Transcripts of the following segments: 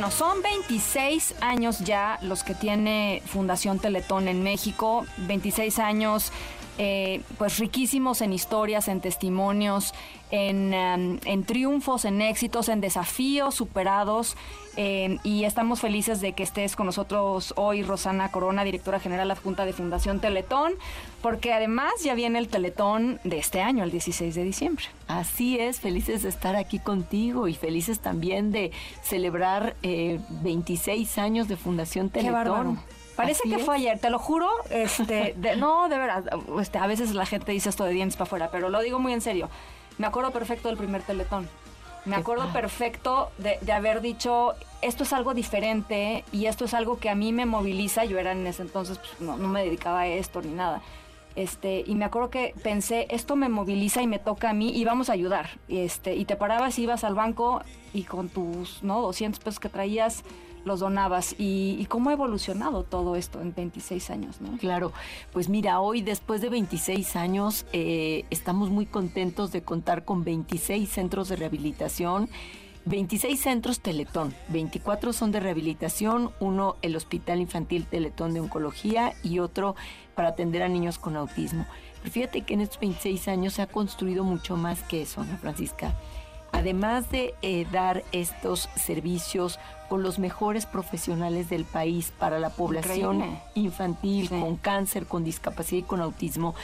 Bueno, son 26 años ya los que tiene Fundación Teletón en México, 26 años eh, pues riquísimos en historias, en testimonios, en, em, en triunfos, en éxitos, en desafíos superados. em, y estamos felices de que estés con nosotros hoy, Rosana Corona, directora general adjunta de Fundación Teletón, porque además ya viene el Teletón de este año, el 16 de diciembre. Así es, felices de estar aquí contigo y felices también de celebrar eh, 26 años de Fundación Qué Teletón. bárbaro. Parece Así que es. fue ayer, te lo juro. Este, de- no, de verdad. Este, a veces la gente dice esto de dientes para afuera, pero lo digo muy en serio. Me acuerdo perfecto del primer teletón. Me acuerdo perfecto de, de haber dicho, esto es algo diferente y esto es algo que a mí me moviliza. Yo era en ese entonces, pues, no, no me dedicaba a esto ni nada. Este, y me acuerdo que pensé, esto me moviliza y me toca a mí y vamos a ayudar. Y, este, y te parabas, ibas al banco y con tus ¿no? 200 pesos que traías los donabas. Y, cómo ha evolucionado todo esto en 26 años, ¿no? Claro, pues mira, hoy después de 26 años eh, estamos muy contentos de contar con 26 centros de rehabilitación, 26 centros Teletón, 24 son de rehabilitación, uno el Hospital Infantil Teletón de Oncología y otro para atender a niños con autismo. Pero fíjate que en estos 26 años se ha construido mucho más que eso, ¿no, Francisca? Además de eh, dar estos servicios con los mejores profesionales del país para la población Increíble. infantil, Sí. con cáncer, con discapacidad y con autismo,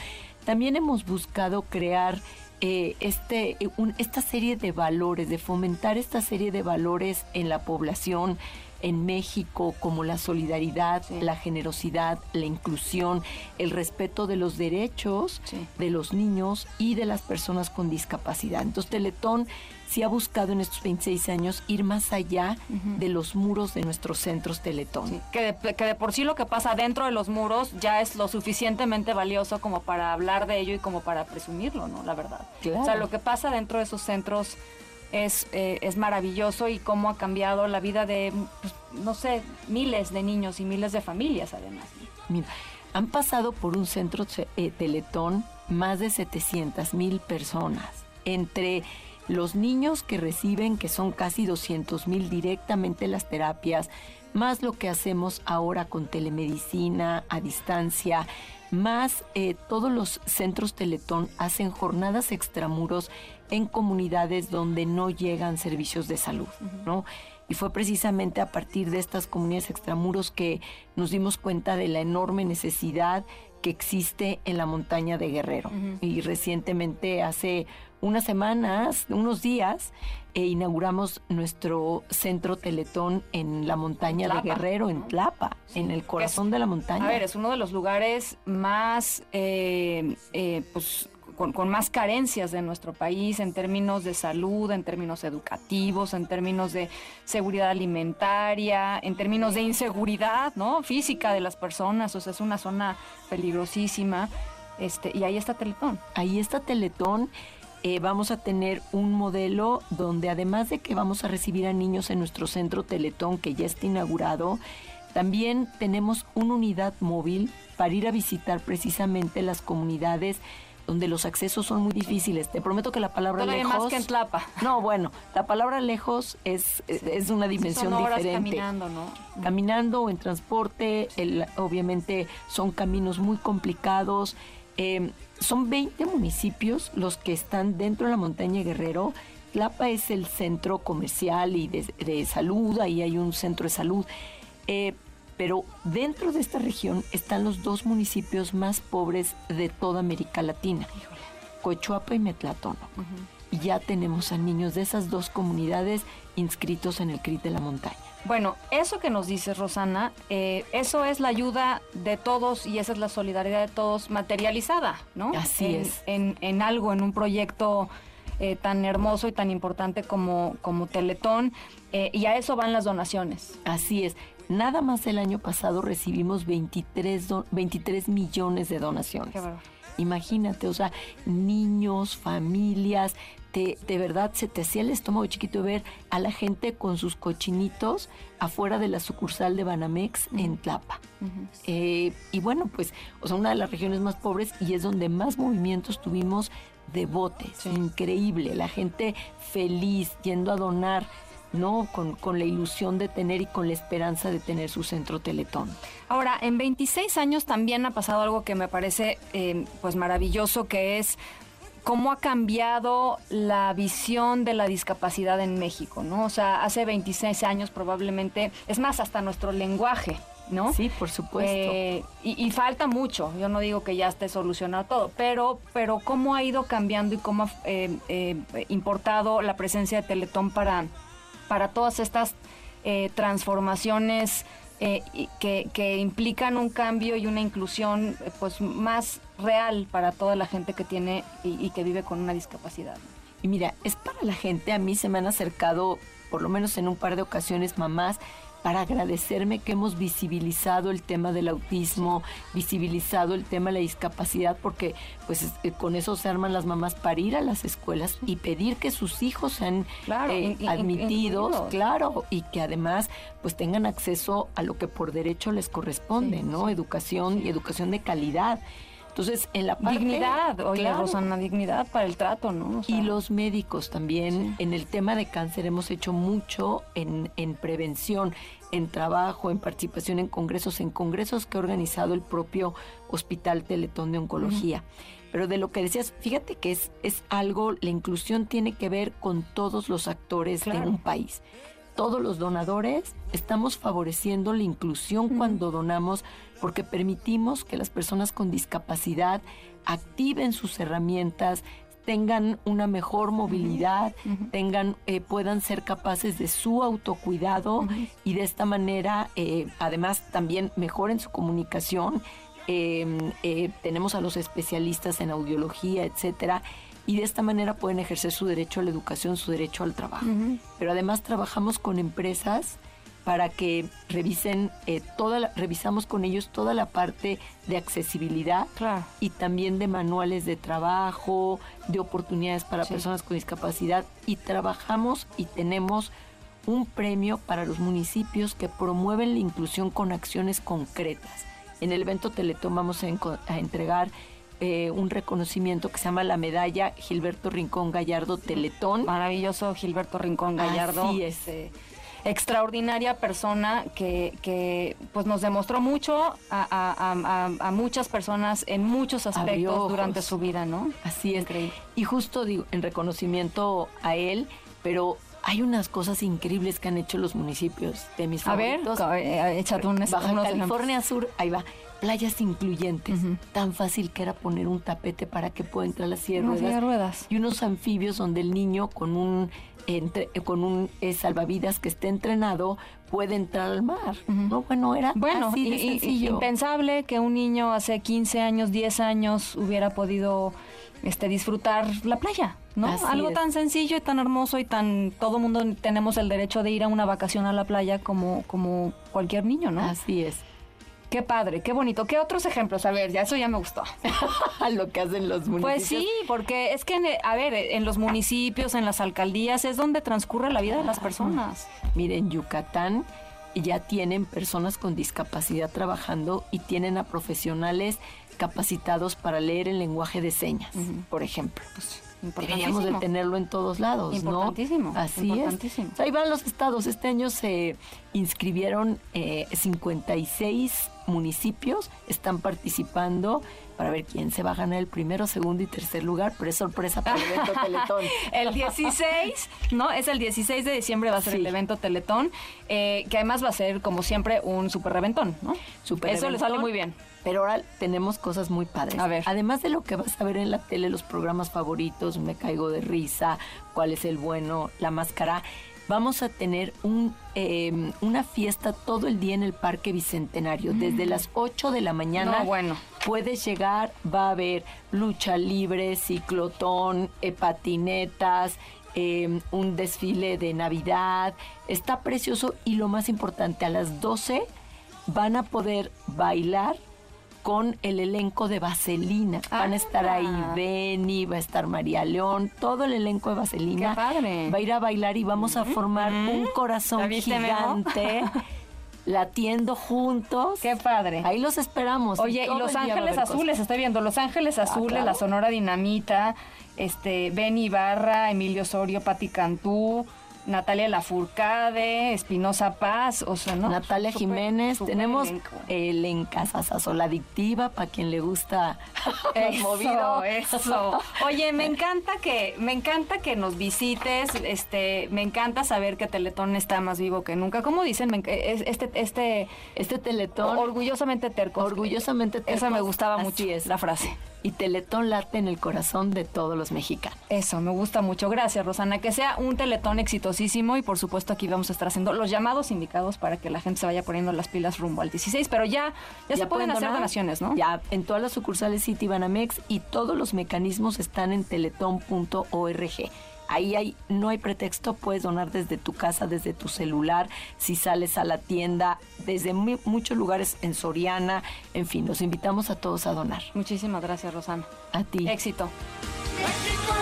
también hemos buscado crear eh, este, eh, un- esta serie de valores, de fomentar esta serie de valores en la población en México, como la solidaridad, Sí. la generosidad, la inclusión, el respeto de los derechos Sí. de los niños y de las personas con discapacidad. Entonces, Teletón sí ha buscado en estos 26 años ir más allá de los muros de nuestros centros Teletón. Sí, que, de, que de por sí lo que pasa dentro de los muros ya es lo suficientemente valioso como para hablar de ello y como para presumirlo, ¿no? La verdad. Claro. O sea, lo que pasa dentro de esos centros es, eh, es maravilloso y cómo ha cambiado la vida de, pues, no sé, miles de niños y miles de familias además. Mira, han pasado por un centro eh, Teletón más de 700 mil personas. Entre los niños que reciben, que son casi 200 mil directamente las terapias, más lo que hacemos ahora con telemedicina a distancia, más eh, todos los centros Teletón hacen jornadas extramuros en comunidades donde no llegan servicios de salud, ¿no? Y fue precisamente a partir de estas comunidades extramuros que nos dimos cuenta de la enorme necesidad que existe en la montaña de Guerrero. Y recientemente, hace unas semanas, unos días, eh, inauguramos nuestro centro Teletón en la montaña de Guerrero, en. Tlapa, Sí, en el corazón es- de la montaña. A ver, es uno de los lugares más, eh, eh, pues, con, con más carencias de nuestro país en términos de salud, en términos educativos, en términos de seguridad alimentaria, en términos de inseguridad, ¿no? Física de las personas, o sea, es una zona peligrosísima. Este, y ahí está Teletón. Ahí está Teletón. eh, vamos a tener un modelo donde además de que vamos a recibir a niños en nuestro centro Teletón, que ya está inaugurado, también tenemos una unidad móvil para ir a visitar precisamente las comunidades donde los accesos son muy difíciles. Te prometo que la palabra Todavía lejos... más que en Tlapa. No, bueno, la palabra lejos es, es una dimensión Son horas diferente caminando, ¿no? caminando o en transporte, el- obviamente son caminos muy complicados. Eh, son 20 municipios los que están dentro de la montaña Guerrero. Tlapa es el centro comercial y de, de salud, ahí hay un centro de salud. Eh, pero dentro de esta región están los dos municipios más pobres de toda América Latina, Cochuapa y Metlatónoco. Y ya tenemos a niños de esas dos comunidades inscritos en el CRIT de la montaña. Bueno, eso que nos dices, Rosana, eh, eso es la ayuda de todos y esa es la solidaridad de todos materializada, ¿no? Así En- es. En, en algo, en un proyecto eh, tan hermoso y tan importante como, como Teletón. eh, y a eso van las donaciones. Así es. Nada más el año pasado recibimos 23, do- 23 millones de donaciones. Qué. Imagínate, o sea, niños, familias, te- de verdad se te hacía el estómago chiquito ver a la gente con sus cochinitos afuera de la sucursal de Banamex en Tlapa. Eh, y bueno, pues, o sea, una de las regiones más pobres y es donde más movimientos tuvimos de botes. Sí. Increíble, la gente feliz yendo a donar ¿no? Con, con, la ilusión de tener y con la esperanza de tener su centro Teletón. Ahora, en 26 años también ha pasado algo que me parece eh, pues maravilloso, que es cómo ha cambiado la visión de la discapacidad en México, ¿no? O sea, hace 26 años probablemente, es más, hasta nuestro lenguaje, ¿no? Sí, por supuesto. Eh, y, falta mucho, yo no digo que ya esté solucionado todo, pero, pero cómo ha ido cambiando y cómo ha eh, eh, importado la presencia de Teletón para, para todas estas transformaciones que, que, implican un cambio y una inclusión pues más real para toda la gente que tiene y, que vive con una discapacidad. Y mira, es para la gente, a mí se me han acercado, por lo menos en un par de ocasiones, mamás para agradecerme que hemos visibilizado el tema del autismo, visibilizado el tema de la discapacidad, porque pues eh, con eso se arman las mamás para ir a las escuelas y pedir que sus hijos sean eh, admitidos, claro, y que además pues tengan acceso a lo que por derecho les corresponde, ¿no? Educación y educación de calidad. Entonces, en la parte... Dignidad, oye, Rosana, dignidad para el trato, ¿no? y los médicos también, en el tema de cáncer hemos hecho mucho en, en prevención, en trabajo, en participación en congresos, en congresos que ha organizado el propio Hospital Teletón de Oncología. Pero de lo que decías, fíjate que es, es algo, la inclusión tiene que ver con todos los actores de un país todos los donadores estamos favoreciendo la inclusión cuando donamos porque permitimos que las personas con discapacidad activen sus herramientas, tengan una mejor movilidad, tengan, eh, puedan ser capaces de su autocuidado y de esta manera, eh, además, también mejoren su comunicación. Em, eh, tenemos a los especialistas en audiología, etcétera, y de esta manera pueden ejercer su derecho a la educación, su derecho al trabajo. Pero además trabajamos con empresas para que revisen eh, toda la, revisamos con ellos toda la parte de accesibilidad y también de manuales de trabajo, de oportunidades para personas con discapacidad y trabajamos y tenemos un premio para los municipios que promueven la inclusión con acciones concretas. En el evento Teletón vamos a entregar eh, un reconocimiento que se llama la medalla Gilberto Rincón Gallardo Teletón. Maravilloso Gilberto Rincón Gallardo. Sí, este, extraordinaria persona que, que, pues nos demostró mucho a, muchas personas en muchos aspectos durante su vida, ¿no? Así es. Y justo digo, en reconocimiento a él, pero hay unas cosas increíbles que han hecho los municipios de mis favoritos. A ver, eh, échate un Baja California Sur, ahí va playas incluyentes. Tan fácil que era poner un tapete para que pueda entrar la silla de ruedas. Y unos anfibios donde el niño con un entre, con un eh, salvavidas que esté entrenado puede entrar al mar. No, bueno, era bueno, así de sencillo. impensable que un niño hace 15 años, 10 años hubiera podido este disfrutar la playa, ¿no? Algo tan sencillo y tan hermoso y tan todo mundo tenemos el derecho de ir a una vacación a la playa como como cualquier niño, ¿no? Así es. Qué padre, qué bonito. ¿Qué otros ejemplos? A ver, ya eso ya me gustó. Lo que hacen los municipios. Pues sí, porque es que, a ver, en los municipios, en las alcaldías, es donde transcurre la vida de las personas. Miren, Yucatán ya tienen personas con discapacidad trabajando y tienen a profesionales capacitados para leer el lenguaje de señas, por ejemplo. Pues, Deberíamos de tenerlo en todos lados, importantísimo, ¿no? Así es. ahí van los estados. Este año se inscribieron eh, 56 municipios, están participando para ver quién se va a ganar el primero, segundo y tercer lugar, pero es sorpresa para el evento Teletón. el 16, ¿no? Es el 16 de diciembre va a ser el evento Teletón, eh, que además va a ser, como siempre, un super reventón, ¿no? Super Eso le sale muy bien. Pero ahora tenemos cosas muy padres. A ver. Además de lo que vas a ver en la tele, los programas favoritos, Me Caigo de Risa, Cuál es el Bueno, La Máscara, vamos a tener un, em, una fiesta todo el día en el Parque Bicentenario. Desde mm. las 8 de la mañana bueno. puedes llegar, va a haber lucha libre, ciclotón, eh, patinetas, em, un desfile de Navidad. Está precioso y lo más importante, a las 12 van a poder bailar con el elenco de Vaselina. Van a estar ahí ah. Benny, va a estar María León, todo el elenco de Vaselina. padre. Va a ir a bailar y vamos a formar un corazón gigante. latiendo juntos. Qué padre. Ahí los esperamos. Oye, y, Los Ángeles Azules, estoy viendo, Los Ángeles ah, Azules, la Sonora Dinamita, este, Benny Ibarra, Emilio Osorio, Pati Cantú, Natalia Lafourcade, Espinosa Paz, o sea, ¿no? Natalia Súper- Jiménez, súper tenemos elenco. el Encasasazo, la adictiva, para quien le gusta Eso, movido. eso. Oye, me encanta que me encanta que nos visites, este, me encanta saber que Teletón está más vivo que nunca. ¿Cómo dicen? Es- Este este Este Teletón, orgullosamente terco. orgullosamente Esa me gustaba así mucho es. la frase. Y Teletón late en el corazón de todos los mexicanos. Eso, me gusta mucho. Gracias, Rosana. Que sea un teletón exitosísimo y por supuesto aquí vamos a estar haciendo los llamados indicados para que la gente se vaya poniendo las pilas rumbo al 16, pero ya, ya, se pueden hacer donar. donaciones, ¿no? Ya, en todas las sucursales City Banamex y todos los mecanismos están en teletón.org. Ahí hay, no hay pretexto, puedes donar desde tu casa, desde tu celular, si sales a la tienda, desde mu- muchos lugares en Soriana, en fin, los invitamos a todos a donar. Muchísimas gracias, Rosana. A ti. Éxito. México